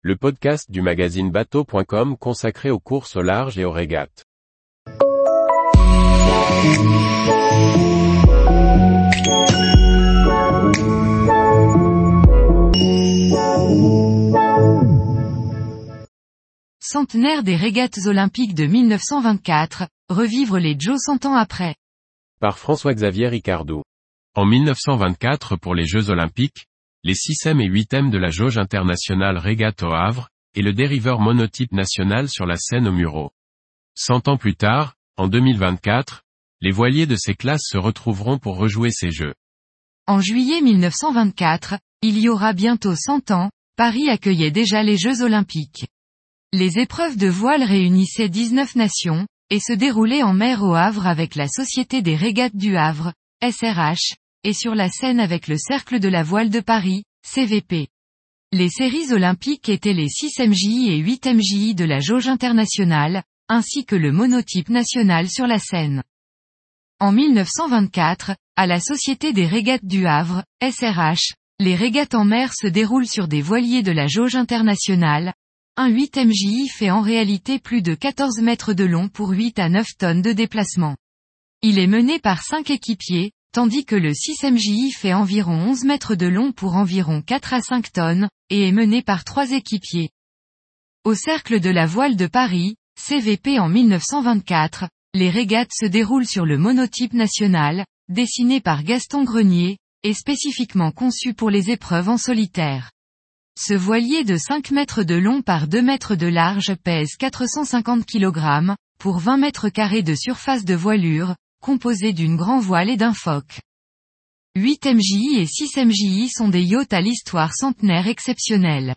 le podcast du magazine bateau.com consacré aux courses au large et aux régates. Centenaire des régates olympiques de 1924, revivre les Joe 100 ans après. Par François-Xavier Ricardou. En 1924 pour les Jeux olympiques, les 6e et 8e de la jauge internationale régate au Havre, et le dériveur monotype national sur la Seine au Mureau. Cent ans plus tard, en 2024, les voiliers de ces classes se retrouveront pour rejouer ces Jeux. En juillet 1924, il y aura bientôt 100 ans, Paris accueillait déjà les Jeux olympiques. Les épreuves de voile réunissaient 19 nations, et se déroulaient en mer au Havre avec la Société des régates du Havre, SRH, et sur la Seine avec le Cercle de la Voile de Paris, CVP. Les séries olympiques étaient les 6 MJI et 8 MJI de la jauge internationale, ainsi que le monotype national sur la Seine. En 1924, à la Société des régates du Havre, SRH, les régates en mer se déroulent sur des voiliers de la jauge internationale. Un 8 MJI fait en réalité plus de 14 mètres de long pour 8 à 9 tonnes de déplacement. Il est mené par 5 équipiers, tandis que le 6 MJI fait environ 11 mètres de long pour environ 4 à 5 tonnes, et est mené par 3 équipiers. Au Cercle de la Voile de Paris, CVP en 1924, les régates se déroulent sur le monotype national, dessiné par Gaston Grenier, et spécifiquement conçu pour les épreuves en solitaire. Ce voilier de 5 mètres de long par 2 mètres de large pèse 450 kg, pour 20 mètres carrés de surface de voilure, composé d'une grand voile et d'un foc. 8 MJI et 6 MJI sont des yachts à l'histoire centenaire exceptionnelle.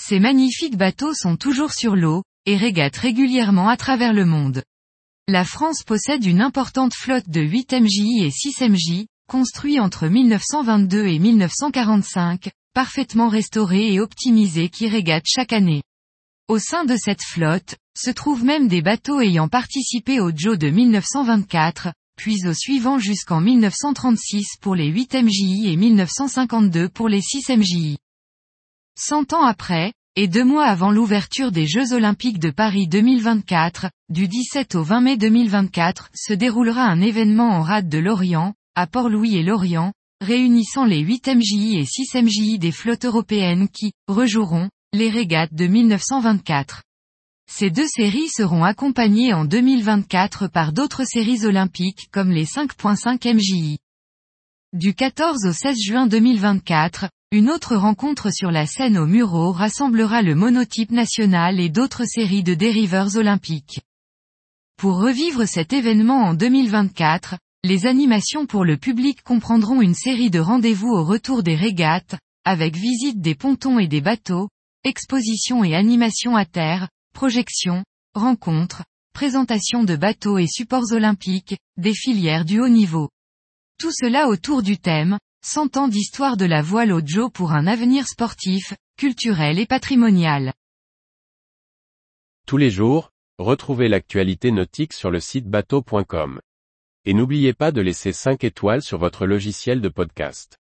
Ces magnifiques bateaux sont toujours sur l'eau, et régatent régulièrement à travers le monde. La France possède une importante flotte de 8 MJI et 6 MJ, construits entre 1922 et 1945, parfaitement restaurés et optimisés qui régatent chaque année. Au sein de cette flotte, se trouvent même des bateaux ayant participé au Joe de 1924, puis au suivant jusqu'en 1936 pour les 8 MJI et 1952 pour les 6 MJI. Cent ans après, et deux mois avant l'ouverture des Jeux Olympiques de Paris 2024, du 17 au 20 mai 2024, se déroulera un événement en rade de Lorient, à Port-Louis et Lorient, réunissant les 8 MJI et 6 MJI des flottes européennes qui, rejoueront, les régates de 1924. Ces deux séries seront accompagnées en 2024 par d'autres séries olympiques comme les 5.5 MJI. Du 14 au 16 juin 2024, une autre rencontre sur la scène au Mureau rassemblera le monotype national et d'autres séries de dériveurs olympiques. Pour revivre cet événement en 2024, les animations pour le public comprendront une série de rendez-vous au retour des régates, avec visite des pontons et des bateaux, expositions et animations à terre, projections, rencontres, présentations de bateaux et supports olympiques, des filières du haut niveau. Tout cela autour du thème, 100 ans d'histoire de la voile au Joe pour un avenir sportif, culturel et patrimonial. Tous les jours, retrouvez l'actualité nautique sur le site bateau.com. Et n'oubliez pas de laisser 5 étoiles sur votre logiciel de podcast.